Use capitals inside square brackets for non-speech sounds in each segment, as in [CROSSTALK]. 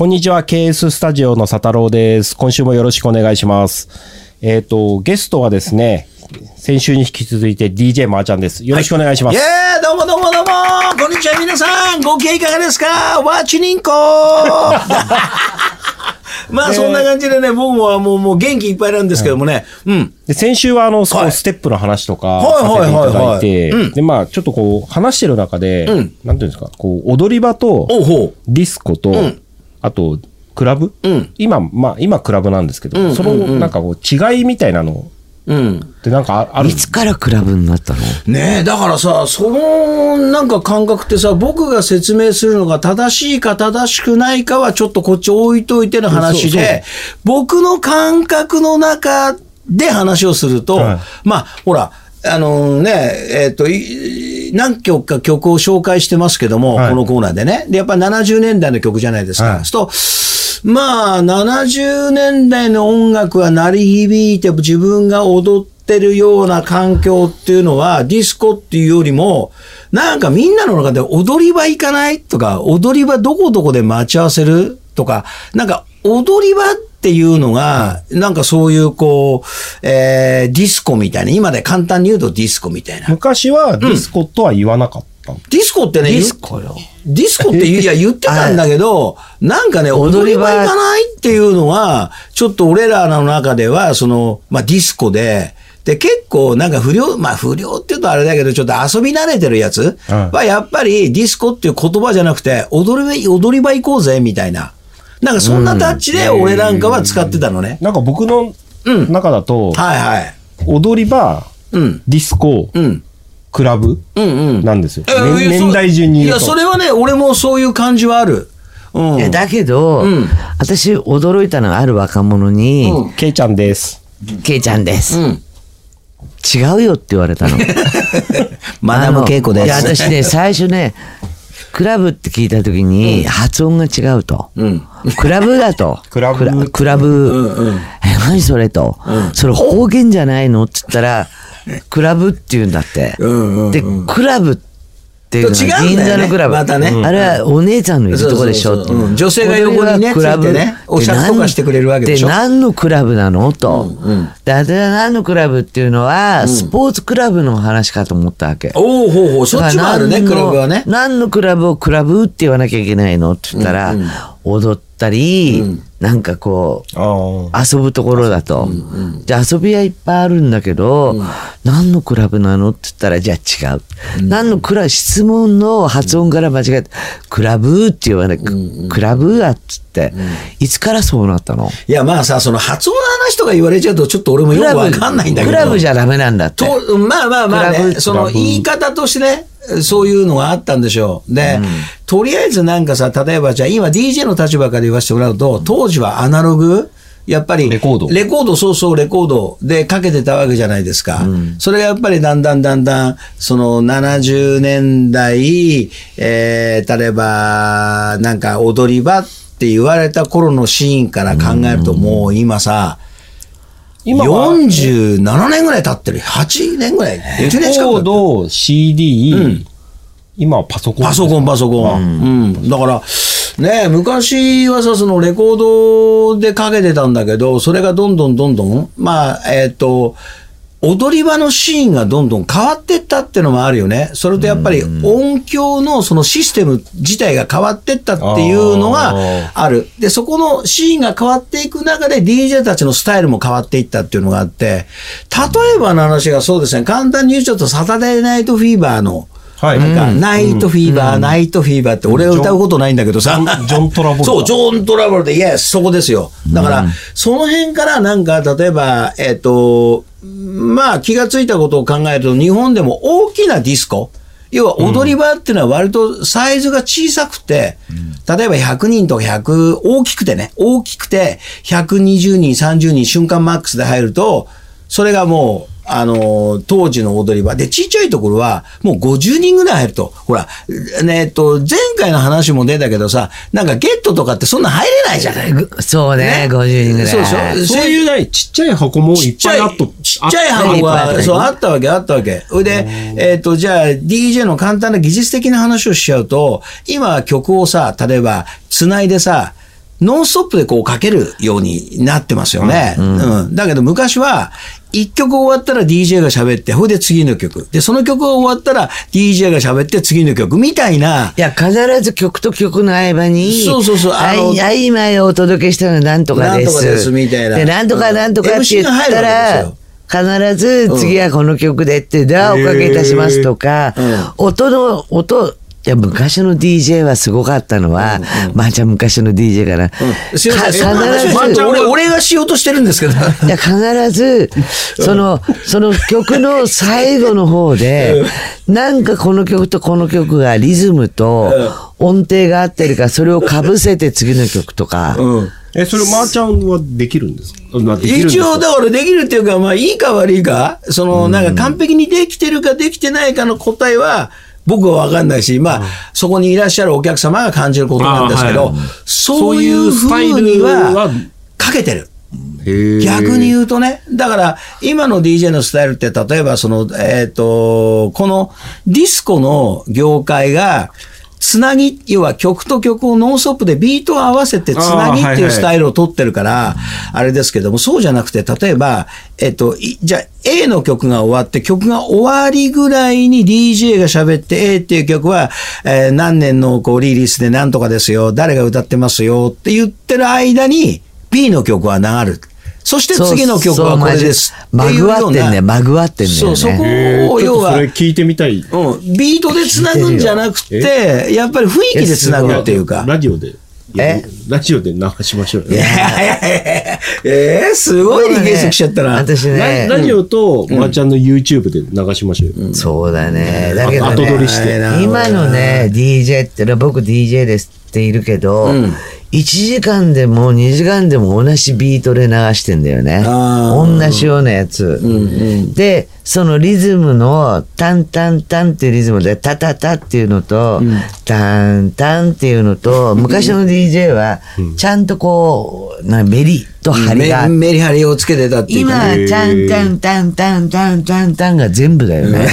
こんにちは、KS スタジオの佐太郎です。今週もよろしくお願いします。えっ、と、ゲストはですね、先週に引き続いて DJ まーちゃんです。よろしくお願いします。イエーイ。どうもどうもどうも。こんにちは皆さん。ご機嫌いかがですか？わちにんこ。[LAUGHS] まあそんな感じでね、僕はもうもう元気いっぱいなんですけどもね、うん。で先週はあの、はい。ステップの話とかはい。させていただいはい。はいてで、まあ、ちょっとこう、話してる中で、うん。なんていうんですか、こう、踊り場と、ディスコと、んあと、クラブ、うん。今、まあ、今クラブなんですけど、うんその、なんかこう、違いみたいなの。う。うん。ってなんかあある？いつからクラブになったの？ねえ、だからさ、そのなんか感覚ってさ、僕が説明するのが正しいか正しくないかはちょっとこっち置いといての話そうそう。で、僕の感覚の中で話をすると、はい。まあ、ほら、あのね、えっ、と、い何曲か曲を紹介してますけども、はいこのコーナーでね。で、やっぱり70年代の曲じゃないですか。はいと、まあ、70年代の音楽は鳴り響いて自分が踊ってるような環境っていうのは、ディスコっていうよりも、なんかみんなの中で踊り場行かない？とか、踊り場どこどこで待ち合わせる？とか、なんか踊り場っていうのが、なんかそういうこう、えーディスコみたいな、今で簡単に言うとディスコみたいな。昔はディスコとは言わなかったの、ディスコってね、ディスコよ。ディスコっていや言ってたんだけど、[LAUGHS] なんかね、踊り場行かないっていうのは、ちょっと俺らの中では、その、まあディスコで、で、結構なんか不良、まあ不良って言うとあれだけど、ちょっと遊び慣れてるやつはいは、やっぱりディスコっていう言葉じゃなくて、踊り場、踊り場行こうぜ、みたいな。なんかそんなタッチで俺なんかは使ってたのね。なんか僕のうん中だと、はいはい。踊り場、うん。ディスコ、うん。クラブうんうん。なんですよ。えいや年年代順にいや、言うと。それはね、俺もそういう感じはある。うん。いやだけど、うん私驚いたのはある若者に、うんケイちゃんです。ケイちゃんです、うん。違うよって言われたの。マダム稽古です。いや、私ね、最初ね、クラブって聞いた時に発音が違うと。うん。クラブだと。[LAUGHS] クラブクラブ。うんうんえ、何それと。それ方言じゃないの？って言ったら、[LAUGHS] クラブって言うんだって。うんうんうんで、クラブっていうのは銀座のクラブ。またね。あれはお姉ちゃんのいるとこでしょ。そうそうそう。うん女性が横にねクラブねお酌とかしてくれるわけでしょ。何のクラブなの？と。で、私は何のクラブっていうのは、スポーツクラブの話かと思ったわけ。おおほうほう、そっちもあるね、クラブはね。何のクラブをクラブって言わなきゃいけないの？って言ったら、踊ったり、なんかこう。遊ぶところだと。じゃあ遊びはいっぱいあるんだけど、何のクラブなのって言ったら、じゃあ違う。何のクラブ、質問の発音から間違えて、クラブって言わない、クラブだっつって、いつからそうなったの？いや、まあさ、その発音の話とか言われちゃうと、ちょっと俺もよくわかんないんだけど。クラブじゃダメなんだって。と、まあまあまあね、その言い方としてね、そういうのがあったんでしょう。で、とりあえずなんかさ、例えばじゃあ今 DJ の立場から言わせてもらうと、当時はアナログやっぱり、レコードレコード、そうそう、レコードでかけてたわけじゃないですか。それがやっぱりだんだんだんだん、その70年代、えー、例えば、なんか踊り場って言われた頃のシーンから考えると、もう今さ、今は47年ぐらい経ってる。8年ぐらい。10年レコー。ド、CD、今はパソコン。パソコン、パソコン。うん。だから、ね昔はさ、そのレコードでかけてたんだけど、それがどんどんどんどん、まあ、えっ、と、踊り場のシーンがどんどん変わってったっていうのもあるよね。それとやっぱり音響のそのシステム自体が変わってったっていうのがある。で、そこのシーンが変わっていく中で DJ たちのスタイルも変わっていったっていうのがあって、例えばの話がそうですね、簡単に言うちょっとサタデーナイトフィーバーの、はい。なんか、ナイトフィーバー、ナイトフィーバーって、俺は歌うことないんだけどさ。ジョントラボルタそう、ジョン・トラボルタ、イエス、そこですよ。だから、その辺からなんか、例えば、えっ、と、まあ、気がついたことを考えると、日本でも大きなディスコ、要は踊り場っていうのは割とサイズが小さくて、例えば100人とか100、大きくてね、大きくて、120人、30人、瞬間マックスで入ると、それがもう、あの、当時の踊り場。で、ちっちゃいところは、もう50人ぐらい入ると。ほら、ねえっと、前回の話も出たけどさ、なんかゲットとかってそんな入れないじゃない。そうね、50人ぐらい。そうでしょそういうね、ちっちゃい箱もいっぱいあっと。ちっちゃい箱が、そう、あったわけ、あったわけ。それで、えっ、と、じゃあ、DJ の簡単な技術的な話をしちゃうと、今曲をさ、例えば、つないでさ、ノンストップでこうかけるようになってますよね。うん。だけど昔は、一曲終わったら DJ が喋って、ほいで次の曲。で、その曲が終わったら DJ が喋って次の曲みたいな。いや、必ず曲と曲の合間に、そうそうそうあの合間をお届けしたのはなんとかです。なんとかですみたいなで、なんとかなんとかって言ったら、必ず次はこの曲でって、ではおかけいたしますとか、音の、音、いや、昔の DJ はすごかったのは、まあじゃあ昔の DJ かな。必まあず、俺、俺がしようとしてるんですけど。いや、必ず、その、その曲の最後の方で、なんかこの曲とこの曲がリズムと音程が合ってるから、それをかぶせて次の曲とか。うん。え、それ、まーちゃんはできるんですか？まあできるんですか一応、だからできるっていうか、まあ、いいか悪いか、その、なんか完璧にできてるかできてないかの答えは、僕は分かんないし、まあ、そこにいらっしゃるお客様が感じることなんですけど、あはいそういうふうにはは、かけてる。逆に言うとね、だから今の DJ のスタイルって例えばその、えっ、と、このディスコの業界が、つなぎ、要は曲と曲をノンストップでビートを合わせてつなぎっていうスタイルを取ってるから、あれですけども、そうじゃなくて、例えば、えっと、いじゃあ A の曲が終わって、曲が終わりぐらいに DJ が喋って、A っていう曲は、えー何年のこうリリースで何とかですよ、誰が歌ってますよって言ってる間に、B の曲は流る。そして次の曲はこれですってまぐ。わってんね、まぐわってんね。そう、そこを、要は、とそれ聞いてみたい。うん、ビートでつなぐんじゃなくて、やっぱり雰囲気でつなぐっていうか。ラジオで。え？ラジオで流しましょうよ。いやいやいやいやえー、すごいリクエスト来ちゃったな。私ね、ララジオと、まーちゃんの YouTube で流しましょうよ。そうだね。だけど後取りね、して。今のね、DJ って僕 DJ ですっているけど、うん1時間でも2時間でも同じビートで流してんだよね。あ同じようなやつ。で、そのリズムのタンタンタンっていうリズムでタタタっていうのと、タンタンっていうのと、昔の DJ はちゃんとこう、なメリと張りがメメリハリをつけてたっていう今かね。はタンタンタンタンタンタンタンが全部だよね。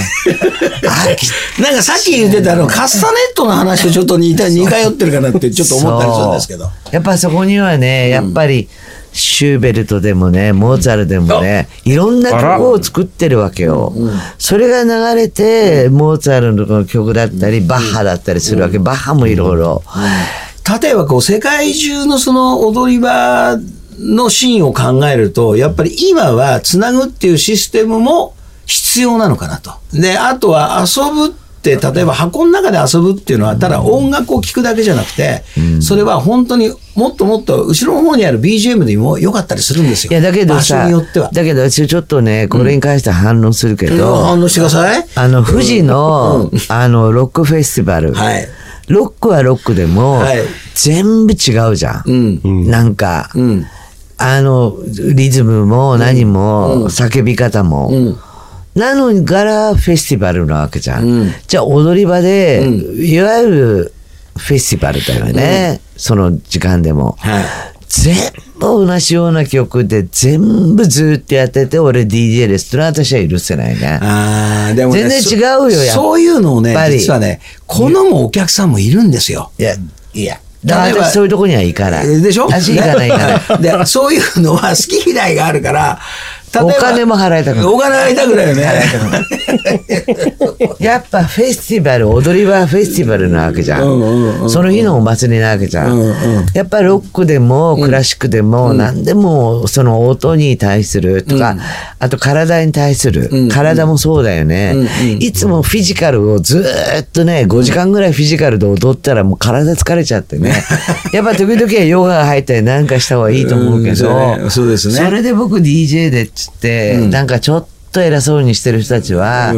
なんかさっき言ってたあのカスタネットの話とちょっと似た似通ってるかなってちょっと思ったりするんですけど。やっぱそこにはね、やっぱり、シューベルトでもね、モーツァルトでもね、いろんな曲を作ってるわけよ。それが流れて、モーツァルトの曲だったり、バッハだったりするわけ。バッハもいろいろ。例えばこう世界中のその踊り場のシーンを考えると、やっぱり今はつなぐっていうシステムも必要なのかなと。で、あとは遊ぶって、例えば箱の中で遊ぶっていうのは、ただ音楽を聴くだけじゃなくて、それは本当にもっともっと後ろの方にある BGM でも良かったりするんですよ。いや、だけどさによっては、。だけど私ちょっとね、これに関しては反論するけど、反応してください。あの、富士の、あの、ロックフェスティバル。はいロックはロックでもはい、全部違うじゃん。うんなんか、うん。あの、リズムも何も、叫び方も。んなのに、柄フェスティバルなわけじゃん。うんじゃあ、踊り場で、いわゆるフェスティバルだよね。その時間でも。はい。全部同じような曲で全部ずっとやってて、俺 DJ ですってのは私は許せないね。ああ、でもね、全然違うよそやっそういうのをね実はね、好むお客さんもいるんですよ。いや、いや。私そういうとこには行かない。でしょ？私行かない行かない。[LAUGHS] で、そういうのは好き嫌いがあるから、お金も払いたくないお金払いたくないよね。[LAUGHS] やっぱフェスティバル、踊りはフェスティバルなわけじゃん。その日のお祭りなわけじゃん。やっぱロックでもクラシックでも何でもその音に対するとか、あと体に対する、体もそうだよね。いつもフィジカルをずーっとね、5時間ぐらいフィジカルで踊ったらもう体疲れちゃってね。[LAUGHS] やっぱ時々はヨガが入ったりなんかした方がいいと思うけどね、そうですねそれで僕 DJ でっつって、なんかちょっと偉そうにしてる人たちは、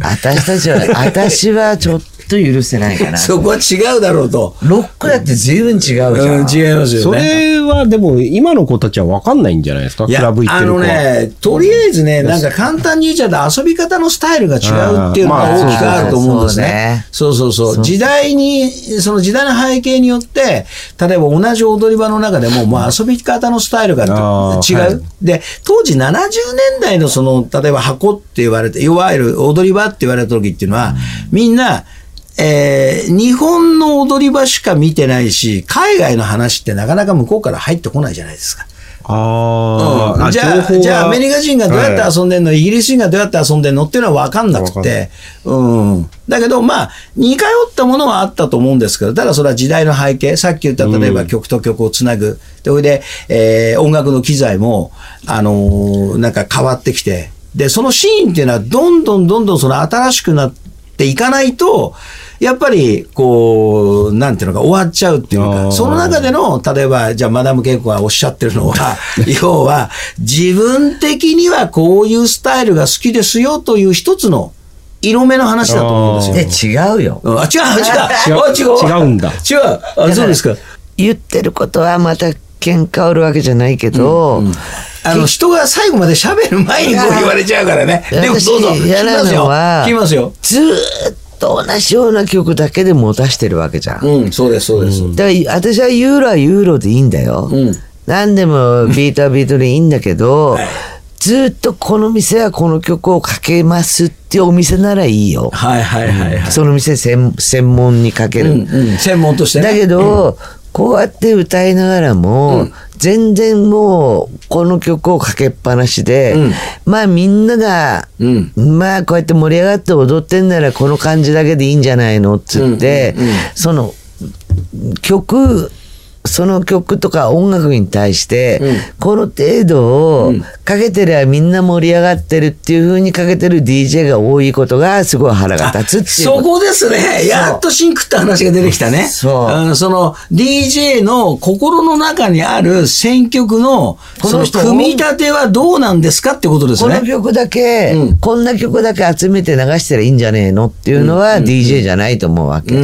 私たちは、私はちょっと許せないかな。[LAUGHS] そこは違うだろうと。ロックだって随分違うじゃん。うん、違いますよね。それはでも今の子たちは分かんないんじゃないですか？クラブ行ってる子は。あのね、とりあえずね、なんか簡単に言っちゃうと遊び方のスタイルが違うっていうのが大きくあると思うんですね。そうそうそう。時代に、その時代の背景によって、例えば同じ踊り場の中でも、もう遊び方のスタイルが違う。はいで、当時70年代のその、例えば箱って言われて、いわゆる踊り場って言われた時っていうのは、みんな、えー日本の踊り場しか見てないし、海外の話ってなかなか向こうから入ってこないじゃないですか。あうん。じゃあ、じゃあアメリカ人がどうやって遊んでんの、イギリス人がどうやって遊んでんのっていうのは分かんなくて、うん。だけど、まあ、似通ったものはあったと思うんですけど、ただそれは時代の背景、さっき言った例えば曲と曲をつなぐ、で、それで、えー音楽の機材も、あのーなんか変わってきて、で、そのシーンっていうのは、どんどんどんどんその新しくなっていかないと、やっぱり、こう、なんていうのか、終わっちゃうっていうあか、ーその中での、例えば、じゃあ、マダム・ケイコがおっしゃってるのは、[LAUGHS] 要は、自分的にはこういうスタイルが好きですよという一つの色目の話だと思うんですよ。で違うようんあ、違う、違う。あ [LAUGHS] 違う。違うんだ違う。あ、そうですか。言ってることはまた喧嘩売るわけじゃないけど、あの、人が最後まで喋る前にこう言われちゃうからね。でも、どうぞ。聞き嫌なますよ。のは聞きますよ。ずーっと同じような曲だけで持たしてるわけじゃん。うん、そうです、そうです。だから私はユーロはユーロでいいんだよ。うん何でもビートはビートでいいんだけど、ずっとこの店はこの曲をかけますっていうお店ならいいよ。はいはいはいはい。その店専専門にかける。うんうん、専門としてね。だけど、こうやって歌いながらも、全然もうこの曲をかけっぱなしで、うん。まあみんなが、うん。まあこうやって盛り上がって踊ってんならこの感じだけでいいんじゃないのっつって、その曲その曲とか音楽に対して、この程度をかけてりゃみんな盛り上がってるっていう風にかけてる DJ が多いことがすごい腹が立つっていうそこですね。やっとシンクって話が出てきたね。そううんその DJ の心の中にある選曲の、この人組み立てはどうなんですかってことですこのね。曲だけ、うんこんな曲だけ集めて流したらいいんじゃねえのっていうのは DJ じゃないと思うわけ。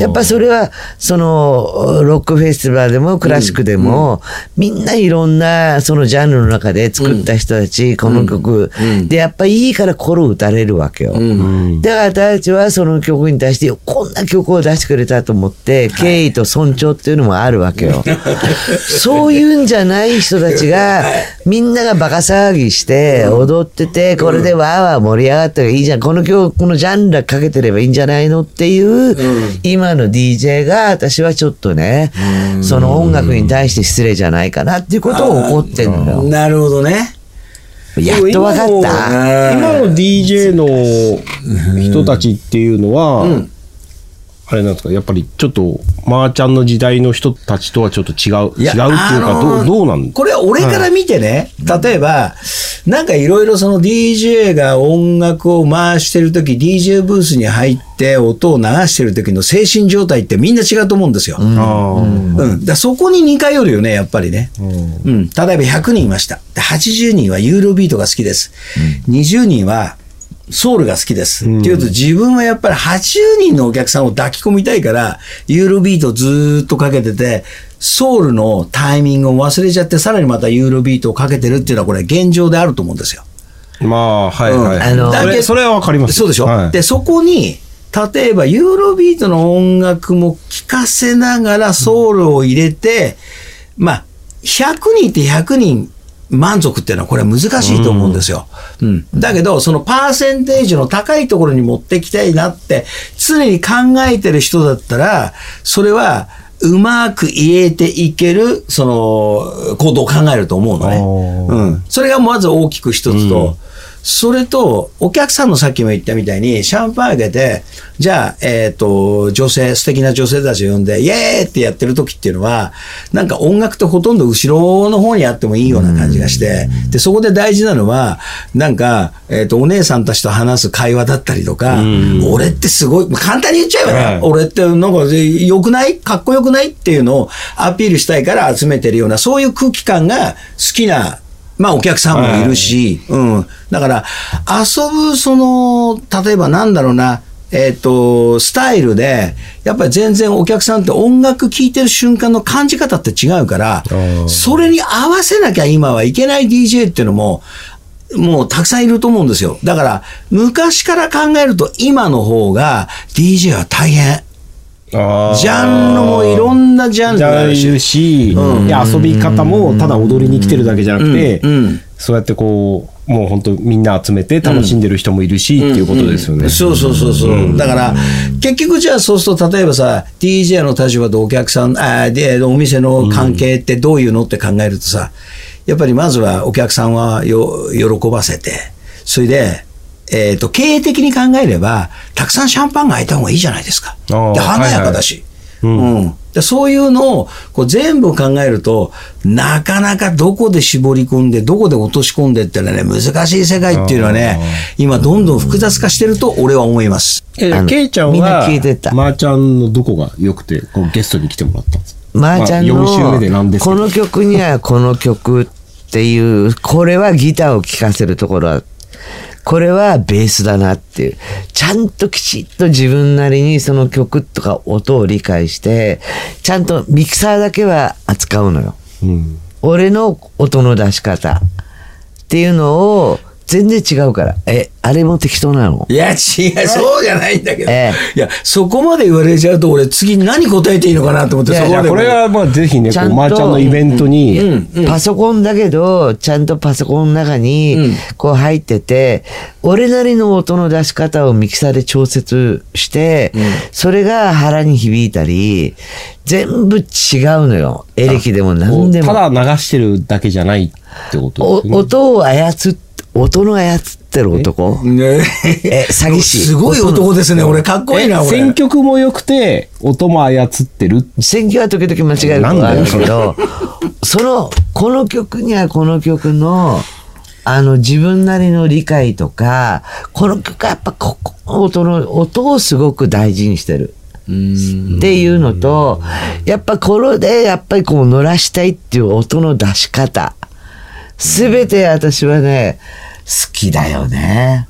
やっぱそれは、その、ロックフェスティバルでもクラシックでも、みんないろんな、そのジャンルの中で作った人たち、この曲、で、やっぱいいから心打たれるわけよ。だから私たちはその曲に対して、こんな曲を出してくれたと思って、敬意と尊重っていうのもあるわけよ。[LAUGHS] そういうんじゃない人たちが、みんながバカ騒ぎして、踊ってて、これでわーわー盛り上がったらいいじゃん。この曲、このジャンルかけてればいいんじゃないのっていう、今の DJ が、私はちょっとね、その音楽に対して失礼じゃないかなっていうことを怒ってんのよ。なるほどね。やっとわかった。今の DJ の人たちっていうのは、あれなんですか？やっぱりちょっとマーちゃんの時代の人たちとはちょっと違う違うっていうか、あのーどうどうなん？これは俺から見てね、例えば、なんかいろいろその DJ が音楽を回してるとき、DJ ブースに入って音を流してる時の精神状態ってみんな違うと思うんですよ。あー。うん、だそこに似通るよね、やっぱりね。うん、例えば100人いました。で80人はユーロビートが好きです。20人はソウルが好きです。っていうと自分はやっぱり80人のお客さんを抱き込みたいから、ユーロビートをずーっとかけてて、ソウルのタイミングを忘れちゃって、さらにまたユーロビートをかけてるっていうのはこれ現状であると思うんですよ。まあはいはい、うん。あのそれそれはわかりますそうでしょ、はい。で、そこに、例えばユーロビートの音楽も聴かせながらソウルを入れて、まあ、100人って100人満足っていうのはこれは難しいと思うんですよ。うん。だけど、そのパーセンテージの高いところに持ってきたいなって常に考えてる人だったら、それはうまく言えていける、その、行動を考えると思うのね。うん。それがまず大きく一つと、それと、お客さんのさっきも言ったみたいに、シャンパンあげて、じゃあ、えっ、と、女性、素敵な女性たちを呼んで、イエーってやってる時っていうのは、なんか音楽とほとんど後ろの方にあってもいいような感じがして、で、そこで大事なのは、なんか、えっ、と、お姉さんたちと話す会話だったりとか、俺ってすごい、まあ簡単に言っちゃえばね、はい。俺ってなんか良くない？かっこよくない？っていうのをアピールしたいから集めてるような、そういう空気感が好きな、まあお客さんもいるし、うん。だから、遊ぶ、その、例えばなんだろうな、えっ、と、スタイルで、やっぱり全然お客さんって音楽聴いてる瞬間の感じ方って違うからー、それに合わせなきゃ今はいけない DJ っていうのも、もうたくさんいると思うんですよ。だから、昔から考えると今の方が DJ は大変。ジャンルもいろんなジャンルがあるし。いるし、いや遊び方もただ踊りに来てるだけじゃなくて、うん。うん。そうやってこうもう本当みんな集めて楽しんでる人もいるし、っていうことですよね。そうそうそうそう。だから、結局じゃあそうすると、例えばさ、DJ の立場とお客さん、あで、お店の関係ってどういうのって考えるとさ、やっぱりまずはお客さんはよ喜ばせて、それで、えっ、と、経営的に考えれば、たくさんシャンパンが開いた方がいいじゃないですか。で、華やかだし。はいはい。うん。でそういうのをこう全部考えると、なかなかどこで絞り込んで、どこで落とし込んでってのはね、難しい世界っていうのはね、今どんどん複雑化してると俺は思います。えあのケイちゃんみんなは、聞いてた。まーちゃんのどこが良くて、こうゲストに来てもらったんですか？まーちゃんまあ、4週目でなんですけど。のこの曲にはこの曲っていうこれはギターを聴かせるところはこれはベースだなっていうちゃんときちっと自分なりにその曲とか音を理解してちゃんとミキサーだけは扱うのようん。俺の音の出し方っていうのを全然違うからえあれも適当なの？いや、違う、そうじゃないんだけど。えいや、そこまで言われちゃうと、俺、次何答えていいのかなと思って、いやそこまでこれはまあぜひね、ちゃんとまーちゃんのイベントに、パソコンだけど、ちゃんとパソコンの中にこう入ってて、俺なりの音の出し方をミキサーで調節して、それが腹に響いたり、全部違うのよ。エレキでも何でも。ただ流してるだけじゃないってことね。音を操っ、音の操ってる男？ねえ詐欺師すごい男ですね。俺、かっこいいな、俺。え選曲も良くて、音も操ってる？選挙は時々間違えることがあるけど、その、この曲にはこの曲の、あの、自分なりの理解とか、この曲はやっぱここの音の、音をすごく大事にしてる。っていうのと、やっぱこれで、やっぱりこう乗らしたいっていう音の出し方。すべて私はね、好きだよね。